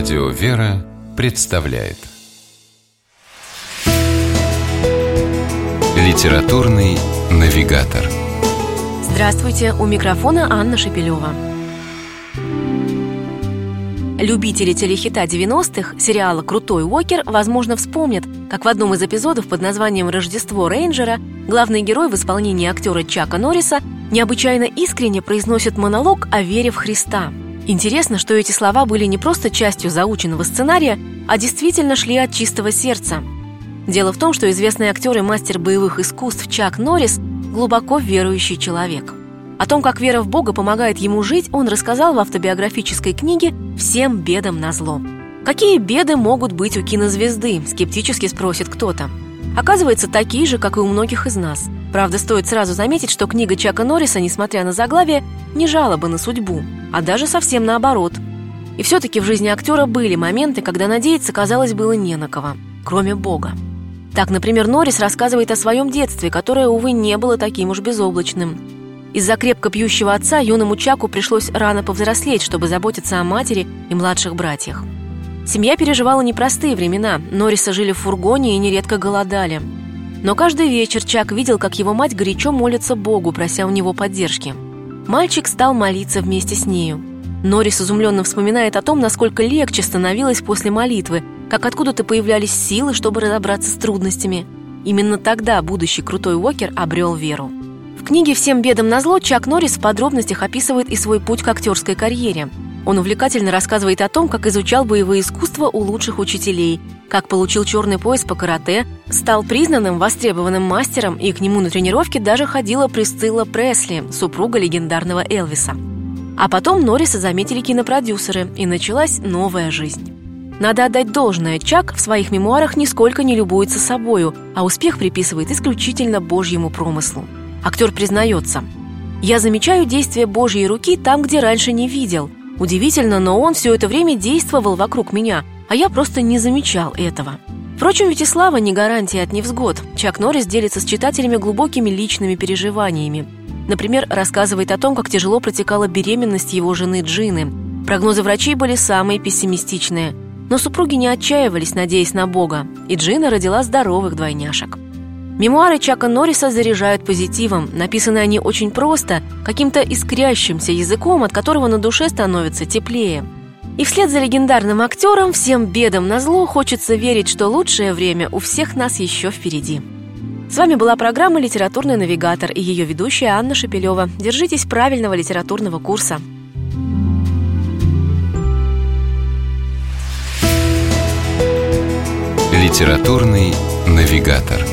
Радио «Вера» представляет. Литературный навигатор. Здравствуйте, у микрофона Анна Шепелева. Любители телехита 90-х сериала «Крутой Уокер» возможно вспомнят, как в одном из эпизодов под названием «Рождество Рейнджера» главный герой в исполнении актера Чака Норриса необычайно искренне произносит монолог о вере в Христа – Интересно, что эти слова были не просто частью заученного сценария, а действительно шли от чистого сердца. Дело в том, что известный актер и мастер боевых искусств Чак Норрис глубоко верующий человек. О том, как вера в Бога помогает ему жить, он рассказал в автобиографической книге «Всем бедам на зло». Какие беды могут быть у кинозвезды? Скептически спросит кто-то. Оказывается, такие же, как и у многих из нас. Правда, стоит сразу заметить, что книга Чака Норриса, несмотря на заглавие, не жалоба на судьбу, а даже совсем наоборот. И все-таки в жизни актера были моменты, когда надеяться, казалось, было не на кого, кроме Бога. Так, например, Норрис рассказывает о своем детстве, которое, увы, не было таким уж безоблачным. Из-за крепко пьющего отца юному Чаку пришлось рано повзрослеть, чтобы заботиться о матери и младших братьях. Семья переживала непростые времена, Норриса жили в фургоне и нередко голодали. Но каждый вечер Чак видел, как его мать горячо молится Богу, прося у него поддержки. Мальчик стал молиться вместе с нею. Норрис изумленно вспоминает о том, насколько легче становилось после молитвы, как откуда-то появлялись силы, чтобы разобраться с трудностями. Именно тогда будущий крутой Уокер обрел веру. В книге «Всем бедам назло» Чак Норрис в подробностях описывает и свой путь к актерской карьере – он увлекательно рассказывает о том, как изучал боевые искусства у лучших учителей, как получил черный пояс по карате, стал признанным, востребованным мастером, и к нему на тренировки даже ходила Присцилла Пресли, супруга легендарного Элвиса. А потом Норриса заметили кинопродюсеры, и началась новая жизнь. Надо отдать должное, Чак в своих мемуарах нисколько не любуется собою, а успех приписывает исключительно Божьему промыслу. Актер признается – я замечаю действия Божьей руки там, где раньше не видел. Удивительно, но он все это время действовал вокруг меня, а я просто не замечал этого. Впрочем, ведь не гарантия от невзгод. Чак Норрис делится с читателями глубокими личными переживаниями. Например, рассказывает о том, как тяжело протекала беременность его жены Джины. Прогнозы врачей были самые пессимистичные. Но супруги не отчаивались, надеясь на Бога, и Джина родила здоровых двойняшек. Мемуары Чака Норриса заряжают позитивом. Написаны они очень просто, каким-то искрящимся языком, от которого на душе становится теплее. И вслед за легендарным актером всем бедам на зло хочется верить, что лучшее время у всех нас еще впереди. С вами была программа «Литературный навигатор» и ее ведущая Анна Шепелева. Держитесь правильного литературного курса. «Литературный навигатор»